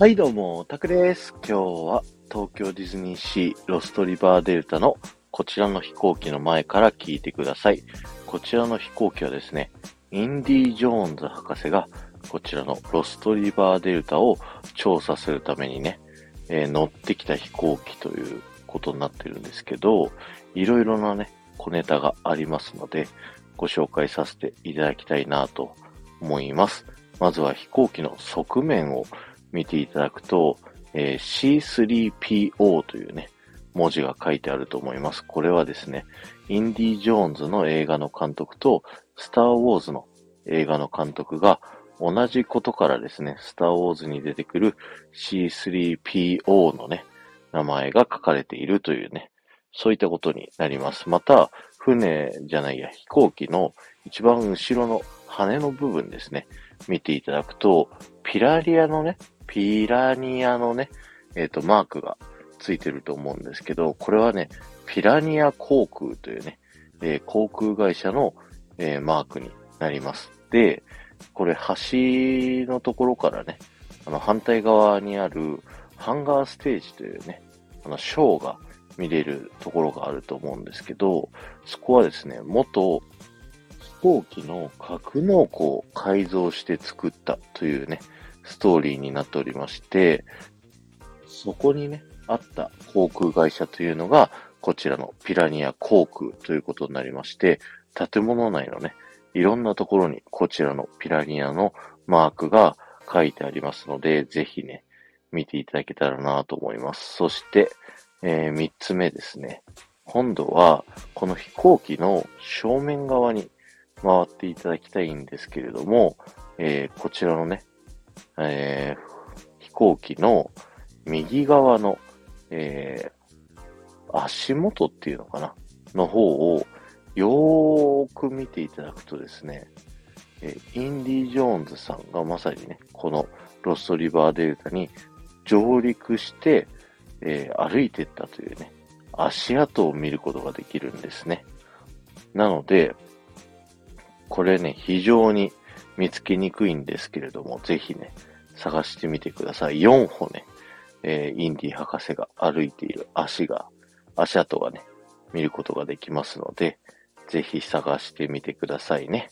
はい、どうも、タクです。今日は東京ディズニーシーロストリバーデルタのこちらの飛行機の前から聞いてください。こちらの飛行機はですね、インディ・ジョーンズ博士がこちらのロストリバーデルタを調査するためにね、えー乗ってきた飛行機ということになってるんですけど、いろいろなね、小ネタがありますので、ご紹介させていただきたいなと思います。まずは飛行機の側面を見ていただくと、えー C3PO というね、文字が書いてあると思います。これはですね、インディ・ジョーンズの映画の監督と、スター・ウォーズの映画の監督が同じことからですね、スター・ウォーズに出てくる C3PO のね、名前が書かれているというね、そういったことになります。また、船じゃないや、飛行機の一番後ろの羽の部分ですね、見ていただくと、ピラリアのね、ピラニアのね、えっ、と、マークがついてると思うんですけど、これはね、ピラニア航空というね、えー航空会社の、えーマークになります。で、これ橋のところからね、あの反対側にあるハンガーステージというね、あのショーが見れるところがあると思うんですけど、そこはですね、元飛行機の格納庫を改造して作ったというね、ストーリーになっておりまして、そこにね、あった航空会社というのが、こちらのピラニア航空ということになりまして、建物内のね、いろんなところにこちらのピラニアのマークが書いてありますので、ぜひね、見ていただけたらなと思います。そして、えー三つ目ですね。今度は、この飛行機の正面側に回っていただきたいんですけれども、えーこちらのね、えー飛行機の右側の、えー足元っていうのかなの方をよーく見ていただくとですね、えーインディ・ジョーンズさんがまさにね、このロストリバーデルタに上陸して、えー歩いてったというね、足跡を見ることができるんですね。なので、これね、非常に見つけにくいんですけれども、ぜひね、探してみてください。4歩ね、えーインディ博士が歩いている足が、足跡がね、見ることができますので、ぜひ探してみてくださいね。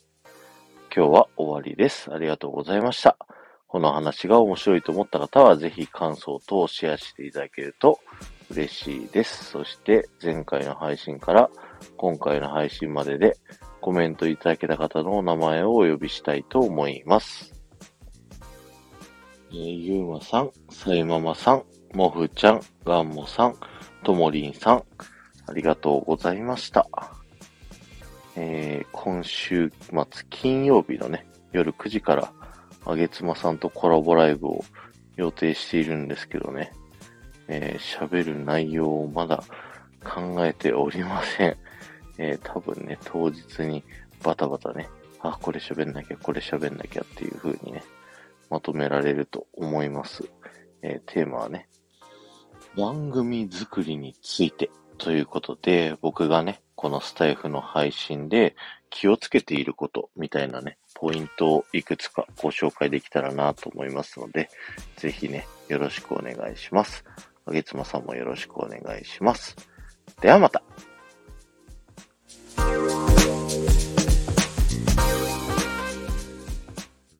今日は終わりです。ありがとうございました。この話が面白いと思った方は、ぜひ感想等をシェアしていただけると嬉しいです。そして、前回の配信から今回の配信まででコメントいただけた方のお名前をお呼びしたいと思います。えーゆうまさん、さいままさん、もふちゃん、がんもさん、ともりんさん、ありがとうございました。えー今週末金曜日のね、夜9時から、あげつまさんとコラボライブを予定しているんですけどね、えー喋る内容をまだ考えておりません。えー多分ね、当日にバタバタね、あ、これ喋んなきゃ、これ喋んなきゃっていう風にね、まとめられると思います。えーテーマはね、番組作りについてということで、僕がね、このスタイフの配信で気をつけていることみたいなね、ポイントをいくつかご紹介できたらなと思いますので、ぜひね、よろしくお願いします。あげつまさんもよろしくお願いします。ではまた。